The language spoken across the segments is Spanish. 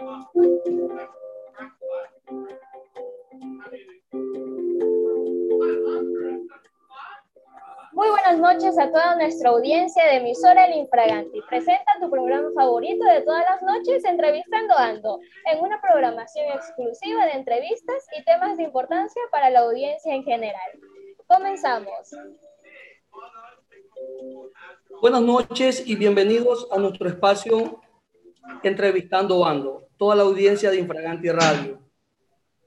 Muy buenas noches a toda nuestra audiencia de emisora El Infraganti. Presenta tu programa favorito de todas las noches, Entrevistando Ando, en una programación exclusiva de entrevistas y temas de importancia para la audiencia en general. Comenzamos. Buenas noches y bienvenidos a nuestro espacio Entrevistando Ando, toda la audiencia de Infraganti Radio.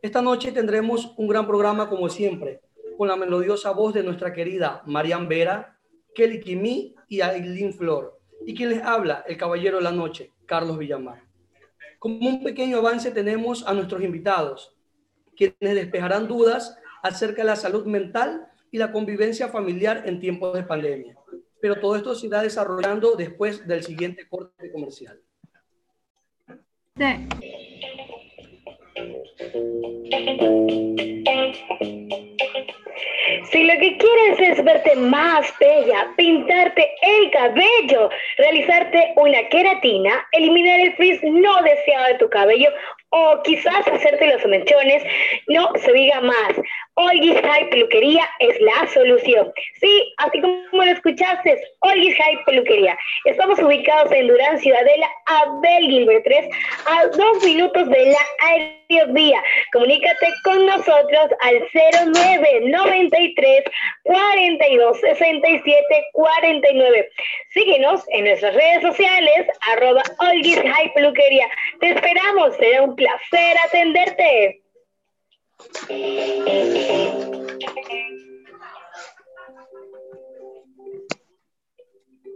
Esta noche tendremos un gran programa como siempre, con la melodiosa voz de nuestra querida Marian Vera, Kelly Kimi y Aileen Flor. Y quien les habla, el caballero de la noche, Carlos Villamar. Como un pequeño avance tenemos a nuestros invitados, quienes despejarán dudas acerca de la salud mental y la convivencia familiar en tiempos de pandemia. Pero todo esto se irá desarrollando después del siguiente corte comercial. Si lo que quieres es verte más bella, pintarte el cabello, realizarte una queratina, eliminar el frizz no deseado de tu cabello o quizás hacerte los mechones, no se diga más. Olgis High Peluquería es la solución. Sí, así como lo escuchaste, Olgis High Peluquería. Estamos ubicados en Durán, Ciudadela, Abel Gilbert 3, a dos minutos de la aerovía. Comunícate con nosotros al 0993 42 67 49. Síguenos en nuestras redes sociales, arroba Olgis High Peluquería. Te esperamos, será un placer atenderte.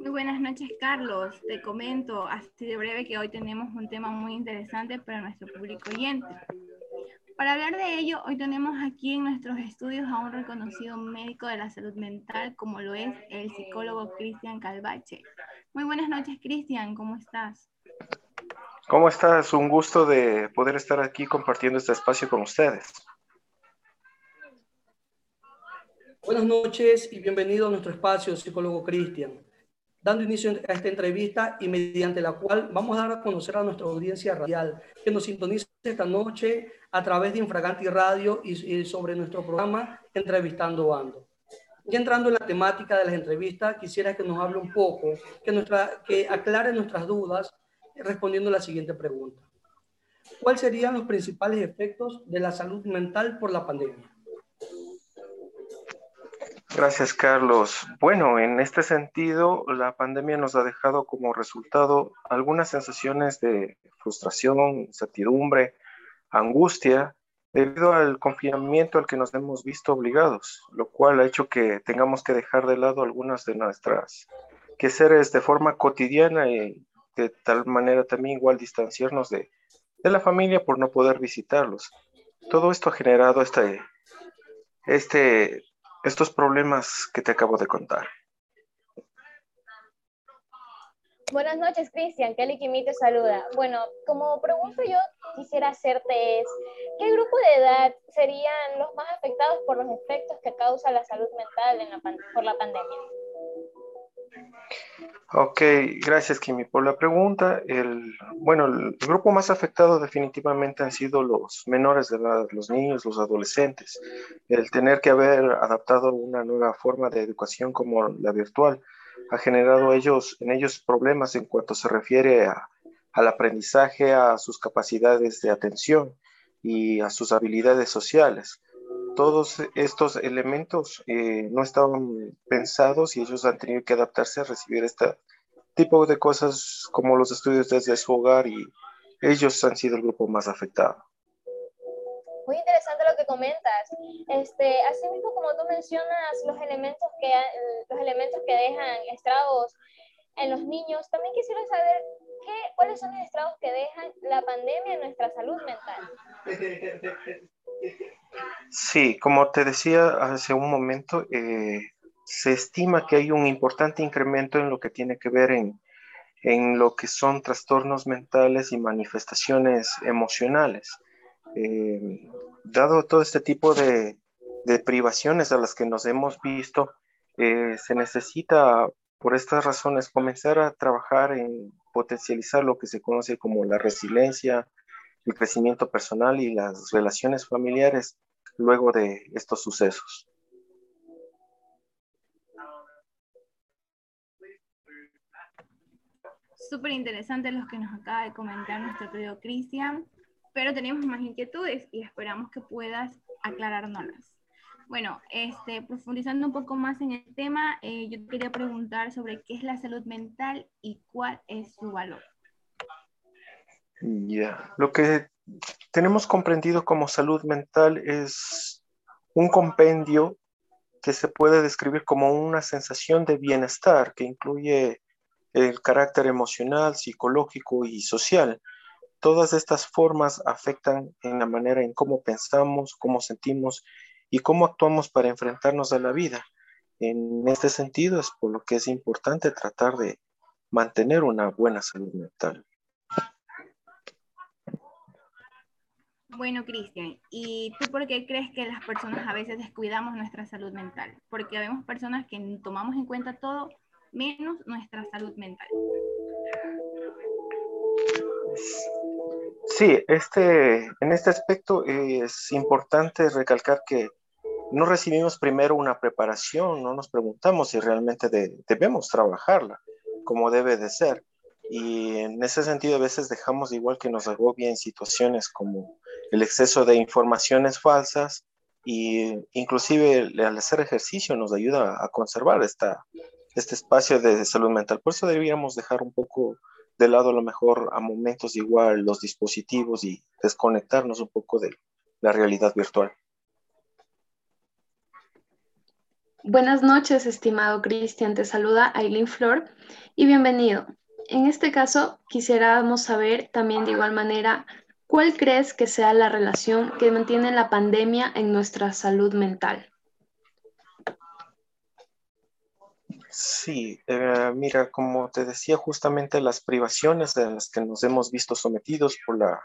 Muy buenas noches, Carlos. Te comento así de breve que hoy tenemos un tema muy interesante para nuestro público oyente. Para hablar de ello, hoy tenemos aquí en nuestros estudios a un reconocido médico de la salud mental, como lo es el psicólogo Cristian Calvache. Muy buenas noches, Cristian, ¿cómo estás? ¿Cómo estás? Un gusto de poder estar aquí compartiendo este espacio con ustedes. Buenas noches y bienvenido a nuestro espacio, psicólogo Cristian, dando inicio a esta entrevista y mediante la cual vamos a dar a conocer a nuestra audiencia radial que nos sintoniza esta noche a través de Infraganti Radio y, sobre nuestro programa Entrevistando Ando. Ya entrando en la temática de las entrevistas, quisiera que nos hable un poco, que, nuestra, que aclare nuestras dudas respondiendo la siguiente pregunta. ¿Cuáles serían los principales efectos de la salud mental por la pandemia? Gracias, Carlos. Bueno, en este sentido, la pandemia nos ha dejado como resultado algunas sensaciones de frustración, incertidumbre, angustia, debido al confinamiento al que nos hemos visto obligados, lo cual ha hecho que tengamos que dejar de lado algunas de nuestras quehaceres de forma cotidiana y de tal manera también igual distanciarnos de, de la familia por no poder visitarlos. Todo esto ha generado este, este estos problemas que te acabo de contar. Buenas noches, Cristian. Kelly Kimi te saluda. Bueno, como pregunta yo quisiera hacerte es, ¿qué grupo de edad serían los más afectados por los efectos que causa la salud mental en la por la pandemia? Ok, gracias Kimi por la pregunta. El, bueno, el grupo más afectado definitivamente han sido los menores de edad, los niños, los adolescentes. El tener que haber adaptado una nueva forma de educación como la virtual ha generado ellos, en ellos problemas en cuanto se refiere a, al aprendizaje, a sus capacidades de atención y a sus habilidades sociales todos estos elementos eh, no estaban pensados y ellos han tenido que adaptarse a recibir este tipo de cosas como los estudios desde su hogar y ellos han sido el grupo más afectado. Muy interesante lo que comentas. Este, así mismo como tú mencionas los elementos que, los elementos que dejan estragos en los niños, también quisiera saber qué, cuáles son los estragos que dejan la pandemia en nuestra salud mental. Sí, como te decía hace un momento, eh, se estima que hay un importante incremento en lo que tiene que ver en, lo que son trastornos mentales y manifestaciones emocionales. Eh, dado todo este tipo de, privaciones a las que nos hemos visto, eh, se necesita, por estas razones, comenzar a trabajar en potencializar lo que se conoce como la resiliencia, el crecimiento personal y las relaciones familiares luego de estos sucesos. Súper interesante los que nos acaba de comentar nuestro querido Cristian, pero tenemos más inquietudes y esperamos que puedas aclarárnoslas. Bueno, este, profundizando un poco más en el tema, eh, yo quería preguntar sobre qué es la salud mental y cuál es su valor. Lo que tenemos comprendido como salud mental es un compendio que se puede describir como una sensación de bienestar que incluye el carácter emocional, psicológico y social. Todas estas formas afectan en la manera en cómo pensamos, cómo sentimos y cómo actuamos para enfrentarnos a la vida. En este sentido es por lo que es importante tratar de mantener una buena salud mental. Bueno, Cristian, ¿y tú por qué crees que las personas a veces descuidamos nuestra salud mental? Porque vemos personas que tomamos en cuenta todo menos nuestra salud mental. Sí, este, en este aspecto es importante recalcar que no recibimos primero una preparación, no nos preguntamos si realmente debemos trabajarla como debe de ser. Y en ese sentido a veces dejamos igual que nos agobien situaciones como el exceso de informaciones falsas y inclusive al hacer ejercicio nos ayuda a conservar esta, este espacio de salud mental. Por eso deberíamos dejar un poco de lado a lo mejor a momentos igual los dispositivos y desconectarnos un poco de la realidad virtual. Buenas noches, estimado Cristian. Te saluda Aileen Flor y bienvenido. En este caso, quisiéramos saber también de igual manera ¿Cuál crees que sea la relación que mantiene la pandemia en nuestra salud mental? Sí, eh, mira, como te decía, justamente las privaciones a las que nos hemos visto sometidos por la,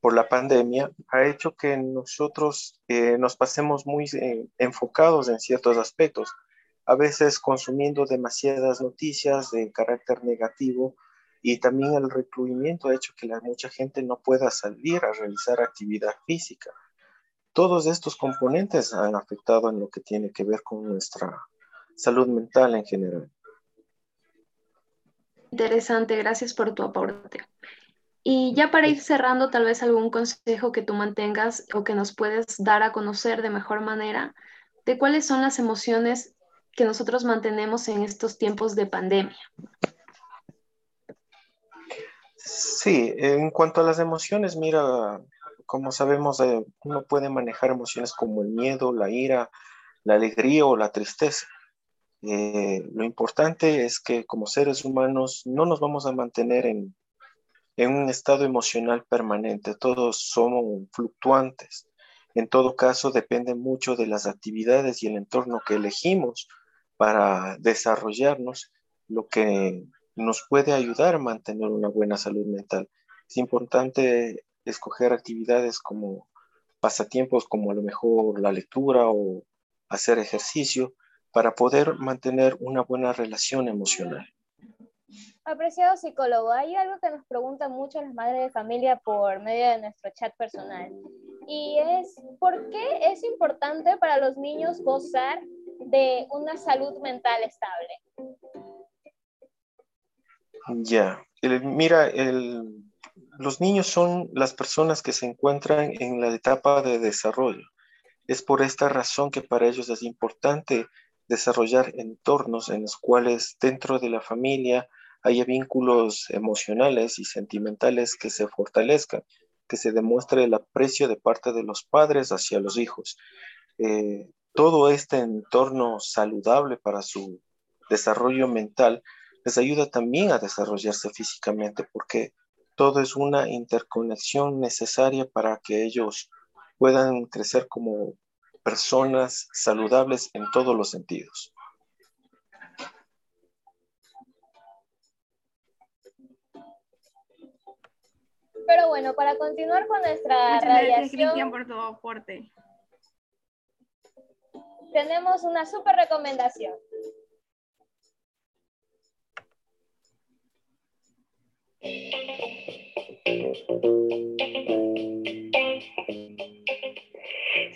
por la pandemia ha hecho que nosotros eh, nos pasemos muy eh, enfocados en ciertos aspectos, a veces consumiendo demasiadas noticias de carácter negativo y también el recluimiento ha hecho que la, mucha gente no pueda salir a realizar actividad física. Todos estos componentes han afectado en lo que tiene que ver con nuestra salud mental en general. Interesante, gracias por tu aporte. Y ya para ir cerrando, tal vez algún consejo que tú mantengas o que nos puedes dar a conocer de mejor manera de cuáles son las emociones que nosotros mantenemos en estos tiempos de pandemia. Sí, en cuanto a las emociones, mira, como sabemos, eh, uno puede manejar emociones como el miedo, la ira, la alegría o la tristeza. Eh, lo importante es que como seres humanos no nos vamos a mantener en, en un estado emocional permanente, todos somos fluctuantes. En todo caso, depende mucho de las actividades y el entorno que elegimos para desarrollarnos, lo que nos puede ayudar a mantener una buena salud mental. Es importante escoger actividades como pasatiempos como a lo mejor la lectura o hacer ejercicio para poder mantener una buena relación emocional. Apreciado psicólogo, hay algo que nos preguntan mucho las madres de familia por medio de nuestro chat personal y es ¿por qué es importante para los niños gozar de una salud mental estable? Ya, mira, los niños son las personas que se encuentran en la etapa de desarrollo. Es por esta razón que para ellos es importante desarrollar entornos en los cuales dentro de la familia haya vínculos emocionales y sentimentales que se fortalezcan, que se demuestre el aprecio de parte de los padres hacia los hijos. Eh, todo este entorno saludable para su desarrollo mental les ayuda también a desarrollarse físicamente porque todo es una interconexión necesaria para que ellos puedan crecer como personas saludables en todos los sentidos. Pero bueno, para continuar con nuestra Muchas radiación, por tu aporte tenemos una super recomendación.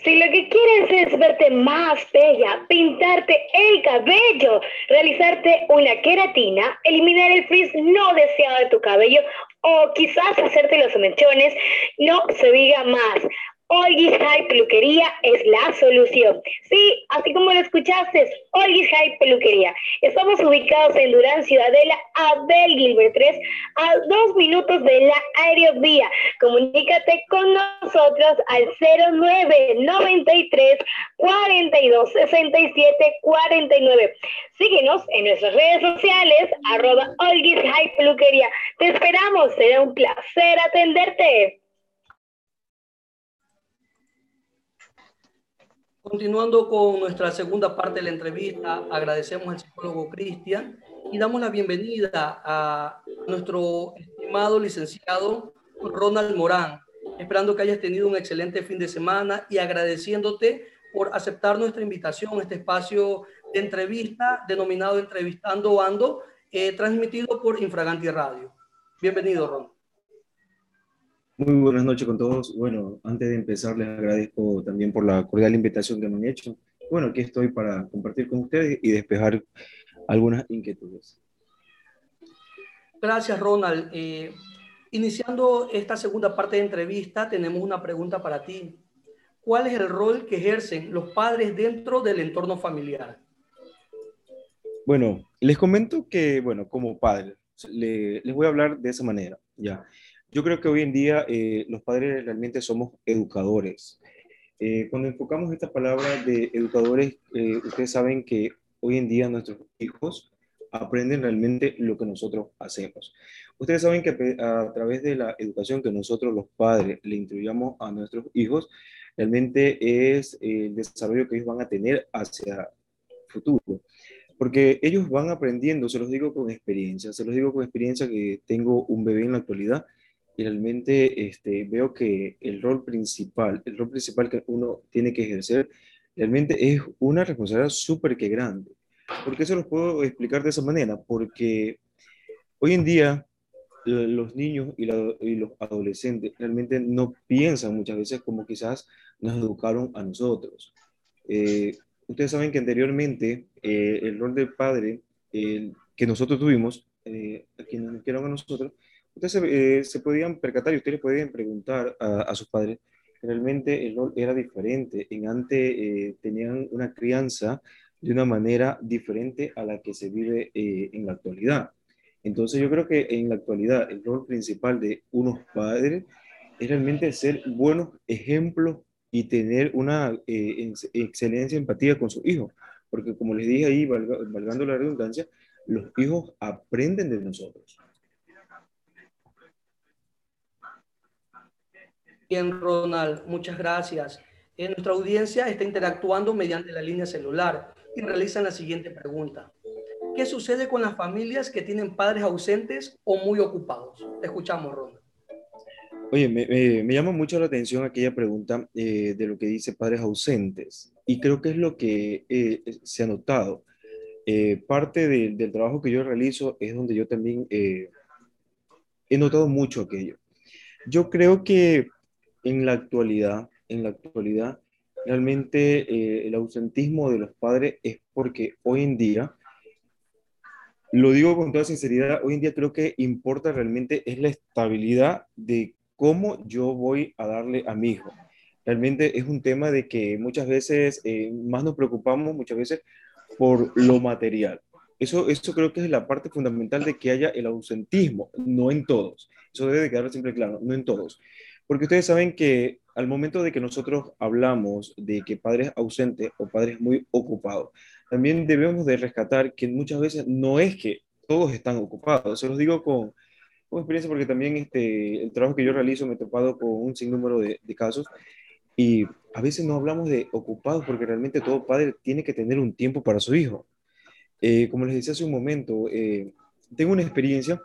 Si lo que quieres es verte más bella, pintarte el cabello, realizarte una queratina, eliminar el frizz no deseado de tu cabello o quizás hacerte los mechones, no se diga más. Olgis High Peluquería es la solución. Sí, así como lo escuchaste, Olgis High Peluquería. Estamos ubicados en Durán, Ciudadela, Abel Gilbert 3, a dos minutos de la aerovía. Comunícate con nosotros al 0993 42 67 49. Síguenos en nuestras redes sociales, arroba Olgis High Peluquería. Te esperamos, será un placer atenderte. Continuando con nuestra segunda parte de la entrevista, agradecemos al psicólogo Cristian y damos la bienvenida a nuestro estimado licenciado Ronald Morán, esperando que hayas tenido un excelente fin de semana y agradeciéndote por aceptar nuestra invitación a este espacio de entrevista denominado Entrevistando Ando, eh, transmitido por Infraganti Radio. Bienvenido, Ronald. Muy buenas noches con todos. Bueno, antes de empezar, les agradezco también por la cordial invitación que me han hecho. Bueno, aquí estoy para compartir con ustedes y despejar algunas inquietudes. Gracias, Ronald. Eh, iniciando esta segunda parte de entrevista, tenemos una pregunta para ti. ¿Cuál es el rol que ejercen los padres dentro del entorno familiar? Bueno, les comento que, bueno, como padre, les voy a hablar de esa manera, ya. Yo creo que hoy en día eh, los padres realmente somos educadores. Eh, cuando enfocamos esta palabra de educadores, eh, ustedes saben que hoy en día nuestros hijos aprenden realmente lo que nosotros hacemos. Ustedes saben que a través de la educación que nosotros los padres le instruyamos a nuestros hijos, realmente es el desarrollo que ellos van a tener hacia futuro. Porque ellos van aprendiendo, se los digo con experiencia, se los digo con experiencia que tengo un bebé en la actualidad y realmente este, veo que el rol principal, el rol principal que uno tiene que ejercer, realmente es una responsabilidad súper que grande. ¿Por qué se los puedo explicar de esa manera? Porque hoy en día los niños y, los adolescentes realmente no piensan muchas veces como quizás nos educaron a nosotros. Eh, ustedes saben que anteriormente eh, el rol del padre que nosotros tuvimos, eh, a quienes nos quieran a nosotros, Ustedes eh, se, podían percatar y ustedes podían preguntar a, sus padres, realmente el rol era diferente. En antes eh, tenían una crianza de una manera diferente a la que se vive eh, en la actualidad. Entonces yo creo que en la actualidad el rol principal de unos padres es realmente ser buenos ejemplos y tener una excelencia empatía con sus hijos. Porque como les dije ahí, valgando la redundancia, los hijos aprenden de nosotros. Bien, Ronald, muchas gracias. En nuestra audiencia está interactuando mediante la línea celular y realizan la siguiente pregunta. ¿Qué sucede con las familias que tienen padres ausentes o muy ocupados? Te escuchamos, Ronald. Oye, me, llama mucho la atención aquella pregunta eh, de lo que dice padres ausentes y creo que es lo que eh, se ha notado. Eh, parte del trabajo que yo realizo es donde yo también he notado mucho aquello. Yo creo que en la actualidad, en la actualidad, realmente eh, el ausentismo de los padres es porque hoy en día, lo digo con toda sinceridad, hoy en día creo que importa realmente es la estabilidad de cómo yo voy a darle a mi hijo. Realmente es un tema de que muchas veces eh, más nos preocupamos, muchas veces, por lo material. Eso, eso creo que es la parte fundamental de que haya el ausentismo, no en todos. Eso debe quedar siempre claro, no en todos. Porque ustedes saben que al momento de que nosotros hablamos de que padres ausentes o padres muy ocupados, también debemos de rescatar que muchas veces no es que todos están ocupados. Se los digo con, con experiencia porque también este, el trabajo que yo realizo me he topado con un sinnúmero de, de casos y a veces no hablamos de ocupados porque realmente todo padre tiene que tener un tiempo para su hijo. Eh, como les decía hace un momento, eh, tengo una experiencia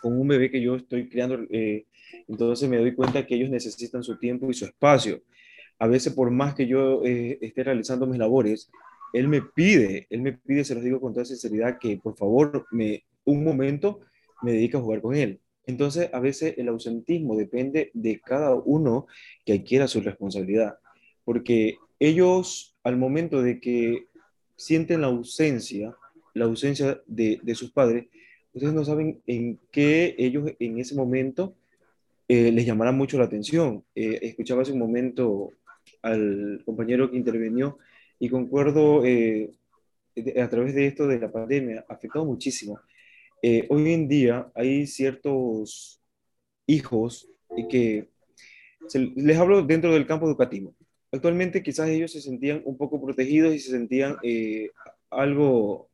con un bebé que yo estoy criando eh, entonces me doy cuenta que ellos necesitan su tiempo y su espacio. A veces por más que yo eh, esté realizando mis labores, él me pide, él me pide, se los digo con toda sinceridad, que por favor me un momento me dedique a jugar con él. Entonces, a veces el ausentismo depende de cada uno que adquiera su responsabilidad, porque ellos al momento de que sienten la ausencia, la ausencia de, de sus padres, ustedes no saben en qué ellos en ese momento eh, les llamará mucho la atención. Eh, escuchaba hace un momento al compañero que intervenió y concuerdo eh, a través de esto de la pandemia, ha afectado muchísimo. hoy en día hay ciertos hijos que les hablo dentro del campo educativo. Actualmente quizás ellos se sentían un poco protegidos y se sentían algo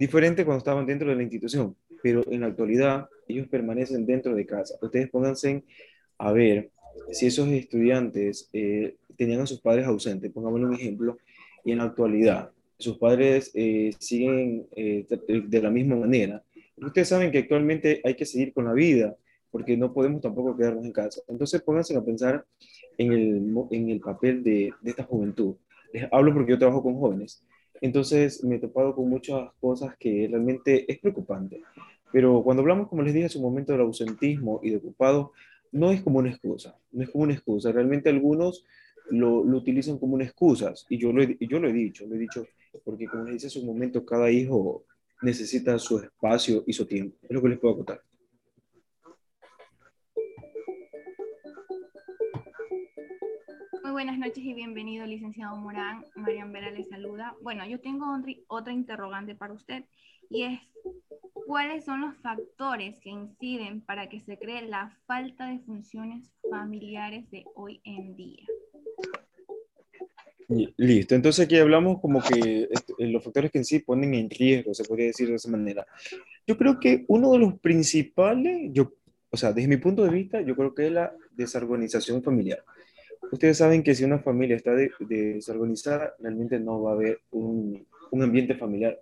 diferente cuando estaban dentro de la institución, pero en la actualidad ellos permanecen dentro de casa. Ustedes pónganse a ver si esos estudiantes eh, tenían a sus padres ausentes, pongámosle un ejemplo, y en la actualidad sus padres eh, siguen eh, de la misma manera. Ustedes saben que actualmente hay que seguir con la vida, porque no podemos tampoco quedarnos en casa. Entonces pónganse a pensar en el, en el papel de, de esta juventud. Les hablo porque yo trabajo con jóvenes entonces me he topado con muchas cosas que realmente es preocupante. Pero cuando hablamos, como les dije hace un momento, del ausentismo y de ocupado, no es como una excusa, no es como una excusa. Realmente algunos lo, utilizan como una excusa y yo lo, he, yo lo he dicho, lo he dicho porque como les dije hace un momento, cada hijo necesita su espacio y su tiempo. Es lo que les puedo contar. Muy buenas noches y bienvenido, licenciado Morán. Marian Vera le saluda. Bueno, yo tengo otra interrogante para usted y es, ¿cuáles son los factores que inciden para que se cree la falta de funciones familiares de hoy en día? Listo, entonces aquí hablamos como que este, los factores que en sí ponen en riesgo, se podría decir de esa manera. Yo creo que uno de los principales, yo, o sea, desde mi punto de vista, yo creo que es la desorganización familiar. Ustedes saben que si una familia está desorganizada, realmente no va a haber un, un, ambiente familiar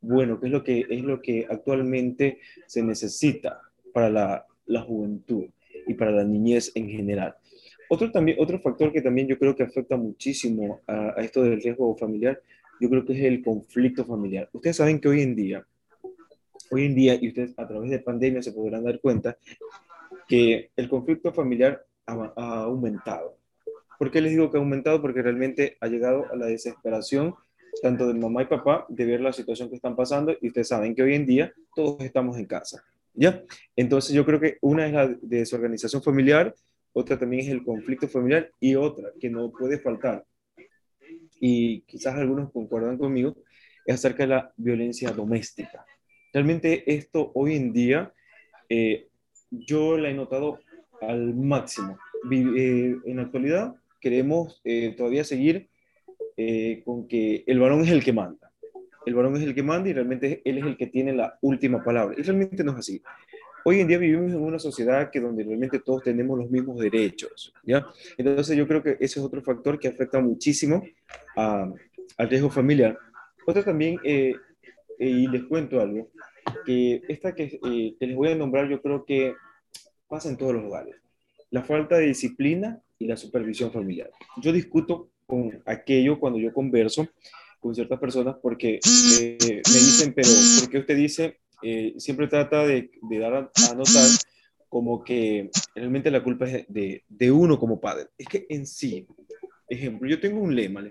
bueno, que es lo que, es lo que actualmente se necesita para la, la juventud y para la niñez en general. Otro, también, otro factor que también yo creo que afecta muchísimo a, esto del riesgo familiar, yo creo que es el conflicto familiar. Ustedes saben que hoy en día, hoy en día, y ustedes a través de pandemia se podrán dar cuenta, que el conflicto familiar ha, ha aumentado. ¿Por qué les digo que ha aumentado? Porque realmente ha llegado a la desesperación tanto de mamá y papá de ver la situación que están pasando y ustedes saben que hoy en día todos estamos en casa. ¿Ya? Entonces yo creo que una es la desorganización familiar, otra también es el conflicto familiar y otra que no puede faltar, y quizás algunos concuerdan conmigo, es acerca de la violencia doméstica. Realmente esto hoy en día eh, yo la he notado al máximo. Eh, en la actualidad queremos eh, todavía seguir eh, con que el varón es el que manda. El varón es el que manda y realmente él es el que tiene la última palabra. Y realmente no es así. Hoy en día vivimos en una sociedad que donde realmente todos tenemos los mismos derechos, ¿ya? Entonces yo creo que ese es otro factor que afecta muchísimo a, al riesgo familiar. Otro también, eh, y les cuento algo, que esta que, que les voy a nombrar yo creo que pasa en todos los lugares. La falta de disciplina y la supervisión familiar. Yo discuto con aquello cuando yo converso con ciertas personas porque eh, me dicen, pero ¿por qué usted dice? Eh, siempre trata de, dar a, notar como que realmente la culpa es de, de, uno como padre. Es que en sí, ejemplo, yo tengo un lema,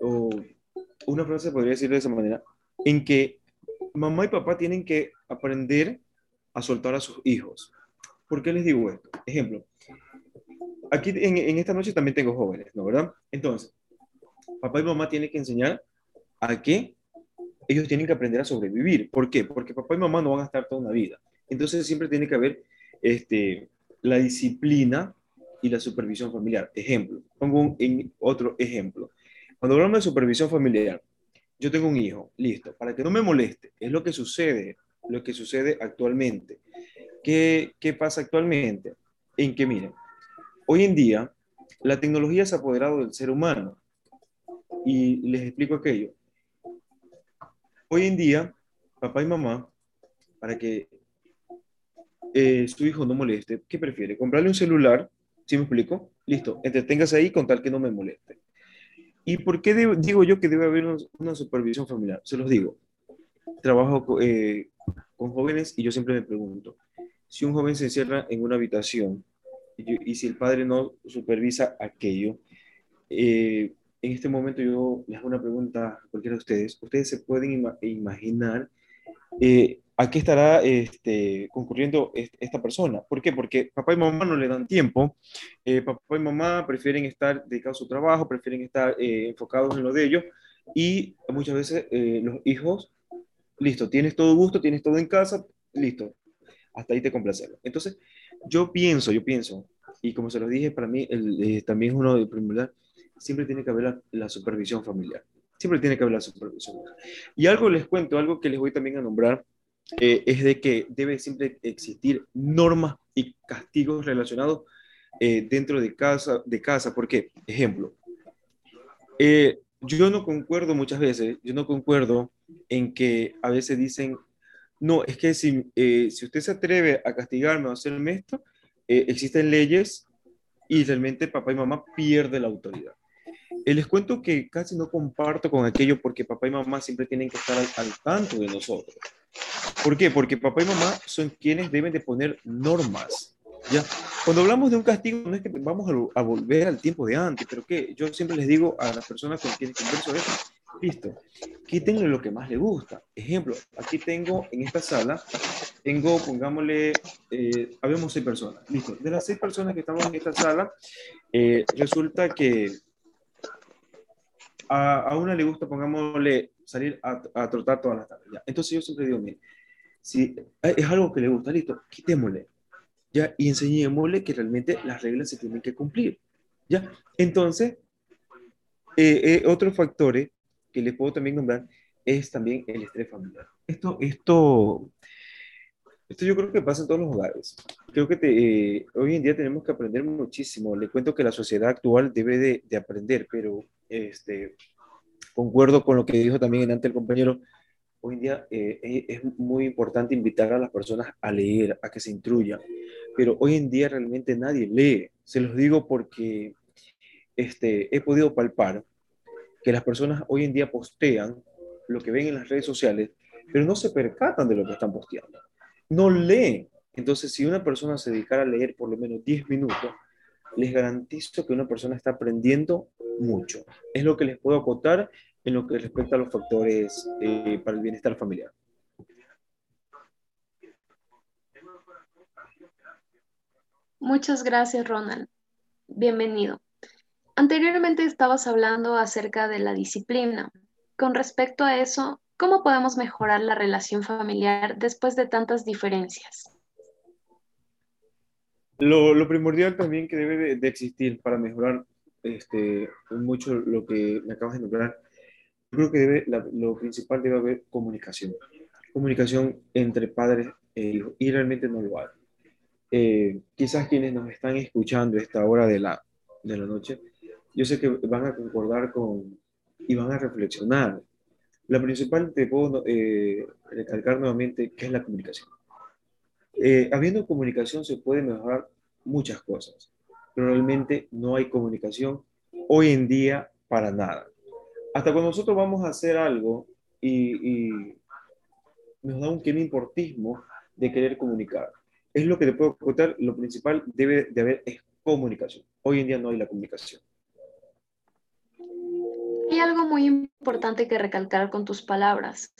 o una frase podría decir de esa manera, en que mamá y papá tienen que aprender a soltar a sus hijos. ¿Por qué les digo esto? Ejemplo, aquí en, esta noche también tengo jóvenes, ¿no? ¿Verdad? Entonces, papá y mamá tienen que enseñar a que ellos tienen que aprender a sobrevivir. ¿Por qué? Porque papá y mamá no van a estar toda una vida. Entonces siempre tiene que haber este, la disciplina y la supervisión familiar. Ejemplo, pongo un, otro ejemplo. Cuando hablamos de supervisión familiar, yo tengo un hijo, listo, para que no me moleste, es lo que sucede, lo que sucede actualmente. ¿Qué, qué pasa actualmente? En que, miren, Hoy en día, la tecnología se ha apoderado del ser humano. Y les explico aquello. Hoy en día, papá y mamá, para que eh, su hijo no moleste, ¿qué prefiere? ¿Comprarle un celular? ¿Sí me explico? Listo, entreténgase ahí con tal que no me moleste. ¿Y por qué digo yo que debe haber una supervisión familiar? Se los digo. Trabajo eh, con jóvenes y yo siempre me pregunto, si un joven se encierra en una habitación y, si el padre no supervisa aquello, eh, en este momento yo les hago una pregunta a cualquiera de ustedes. ¿Ustedes se pueden imaginar eh, a qué estará este, concurriendo esta persona? ¿Por qué? Porque papá y mamá no le dan tiempo. Eh, papá y mamá prefieren estar dedicados a su trabajo, prefieren estar eh, enfocados en lo de ellos. Y muchas veces los hijos, listo, tienes todo gusto, tienes todo en casa, listo, hasta ahí te complacemos. Entonces, yo pienso, yo pienso, y como se lo dije, para mí el, también es uno de primordial, siempre tiene que haber la, supervisión familiar. Siempre tiene que haber la supervisión. Y algo les cuento, algo que les voy también a nombrar, eh, es de que debe siempre existir normas y castigos relacionados eh, dentro de casa, de casa. Porque, ejemplo, eh, yo no concuerdo muchas veces, yo no concuerdo en que a veces dicen, no, es que si, si usted se atreve a castigarme o a hacerme esto, existen leyes y realmente papá y mamá pierden la autoridad. Eh, les cuento que casi no comparto con aquello porque papá y mamá siempre tienen que estar al, tanto de nosotros. ¿Por qué? Porque papá y mamá son quienes deben de poner normas. ¿Ya? Cuando hablamos de un castigo, no es que vamos a, volver al tiempo de antes, pero que yo siempre les digo a las personas con quienes converso esto, listo, quítenle lo que más le gusta. Ejemplo, aquí tengo en esta sala, tengo, pongámosle, eh, habemos seis personas, listo. De las seis personas que estamos en esta sala, eh, resulta que a, una le gusta, pongámosle, salir a, trotar todas las tardes. Entonces yo siempre digo, mire, si es algo que le gusta, listo, quitémosle. ¿Ya? Y enseñémosle que realmente las reglas se tienen que cumplir. ¿ya? Entonces, eh, eh, otros factores que les puedo también nombrar es también el estrés familiar. Esto, esto, esto yo creo que pasa en todos los hogares. Creo que eh, hoy en día tenemos que aprender muchísimo. Le cuento que la sociedad actual debe de, de aprender, pero este, concuerdo con lo que dijo también antes el compañero. Hoy en día eh, es muy importante invitar a las personas a leer, a que se instruyan, pero hoy en día realmente nadie lee. Se los digo porque este, he podido palpar que las personas hoy en día postean lo que ven en las redes sociales, pero no se percatan de lo que están posteando. No leen. Entonces, si una persona se dedicara a leer por lo menos 10 minutos, les garantizo que una persona está aprendiendo mucho. Es lo que les puedo acotar en lo que respecta a los factores eh, para el bienestar familiar. Muchas gracias, Ronald. Bienvenido. Anteriormente estabas hablando acerca de la disciplina. Con respecto a eso, ¿cómo podemos mejorar la relación familiar después de tantas diferencias? Lo, primordial también que debe de, existir para mejorar este, mucho lo que me acabas de nombrar, creo que debe, lo principal debe haber comunicación. Comunicación entre padres e hijos, y realmente no lo hay. Eh, quizás quienes nos están escuchando a esta hora de la, de la noche, yo sé que van a concordar con y van a reflexionar. La principal te puedo eh, recalcar nuevamente que es la comunicación. Eh, habiendo comunicación se puede mejorar muchas cosas, pero realmente no hay comunicación hoy en día para nada. Hasta cuando nosotros vamos a hacer algo y, nos da un importismo de querer comunicar. Es lo que te puedo contar, lo principal debe de haber es comunicación. Hoy en día no hay la comunicación. Hay algo muy importante que recalcar con tus palabras.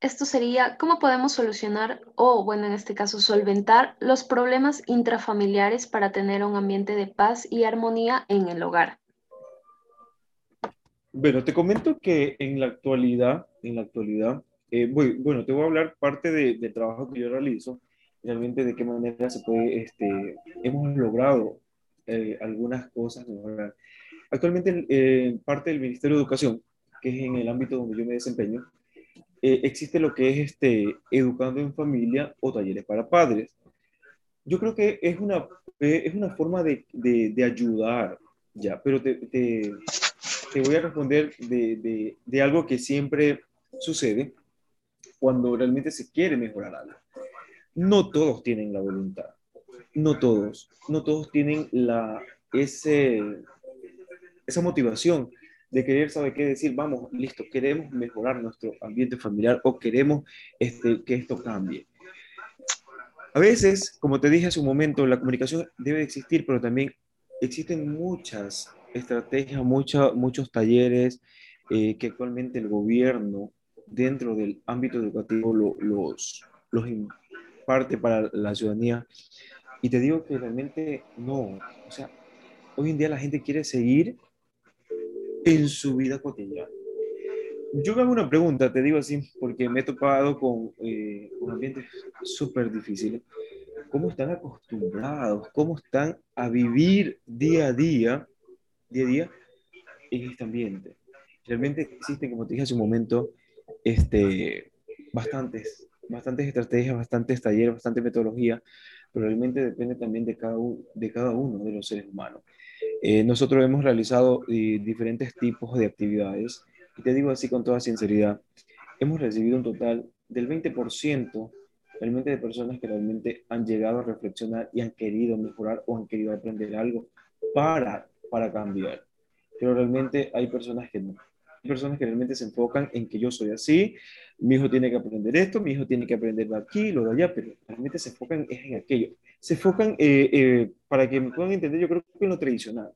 Esto sería cómo podemos solucionar o, bueno, en este caso, solventar los problemas intrafamiliares para tener un ambiente de paz y armonía en el hogar. Bueno, te comento que en la actualidad, en la actualidad, eh, bueno, te voy a hablar parte del trabajo que yo realizo, realmente de qué manera se puede, este, hemos logrado eh, algunas cosas mejorar. Actualmente, eh, parte del Ministerio de Educación, que es en el ámbito donde yo me desempeño, eh, existe lo que es este, educando en familia o talleres para padres. Yo creo que es una, eh, es una forma de, de, ayudar, ya, pero te, te, te voy a responder de, de, algo que siempre sucede cuando realmente se quiere mejorar algo. No todos tienen la voluntad, no todos, no todos tienen la, ese, esa motivación de querer saber qué decir, vamos, listo, queremos mejorar nuestro ambiente familiar o queremos este, que esto cambie. A veces, como te dije hace un momento, la comunicación debe existir, pero también existen muchas estrategias, muchos talleres eh, que actualmente el gobierno dentro del ámbito educativo los, los imparte para la ciudadanía. Y te digo que realmente no, o sea, hoy en día la gente quiere seguir en su vida cotidiana. Yo me hago una pregunta, te digo así, porque me he topado con, eh, un ambiente súper difícil ¿Cómo están acostumbrados? ¿Cómo están a vivir día a día, día a día, en este ambiente? Realmente existen, como te dije hace un momento, este, bastantes, bastantes estrategias, bastantes talleres, bastante metodología, pero realmente depende también de cada, de cada uno de los seres humanos. Eh, nosotros hemos realizado eh, diferentes tipos de actividades y te digo así con toda sinceridad, hemos recibido un total del 20% realmente de personas que realmente han llegado a reflexionar y han querido mejorar o han querido aprender algo para, para cambiar. Pero realmente hay personas que no. Hay personas que realmente se enfocan en que yo soy así, mi hijo tiene que aprender esto, mi hijo tiene que aprender de aquí, lo de allá, pero realmente se enfocan en aquello. Se enfocan, eh, eh, para que me puedan entender, yo creo que en lo tradicional.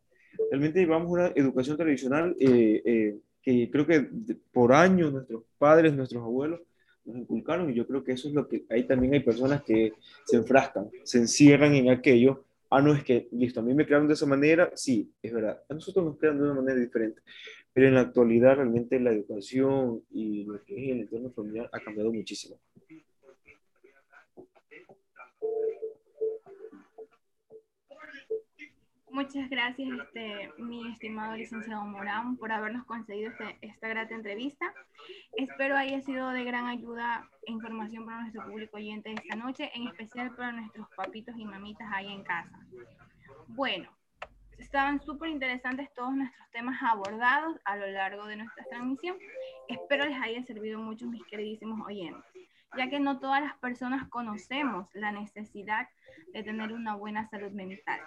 Realmente llevamos una educación tradicional eh, que creo que por años nuestros padres, nuestros abuelos, nos inculcaron y yo creo que eso es lo que ahí también hay personas que se enfrascan, se encierran en aquello. Ah, no, es que, listo, a mí me crearon de esa manera, sí, es verdad, a nosotros nos crean de una manera diferente, pero en la actualidad realmente la educación y lo que es el entorno familiar ha cambiado muchísimo. Muchas gracias, este, mi estimado licenciado Morán, por habernos concedido este, esta grata entrevista. Espero haya sido de gran ayuda e información para nuestro público oyente esta noche, en especial para nuestros papitos y mamitas ahí en casa. Bueno, estaban súper interesantes todos nuestros temas abordados a lo largo de nuestra transmisión. Espero les haya servido mucho, mis queridísimos oyentes, ya que no todas las personas conocemos la necesidad de tener una buena salud mental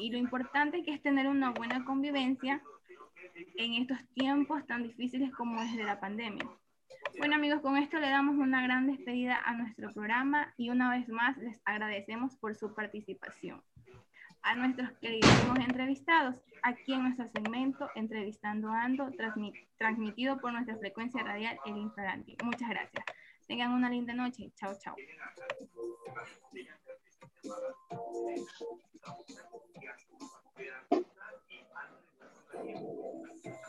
y lo importante que es tener una buena convivencia en estos tiempos tan difíciles como es de la pandemia. Bueno amigos, con esto le damos una gran despedida a nuestro programa y una vez más les agradecemos por su participación. A nuestros queridos entrevistados aquí en nuestro segmento Entrevistando Ando, transmitido por nuestra frecuencia radial El Infraganti. Muchas gracias. Tengan una linda noche. Chao, chao. Thank you.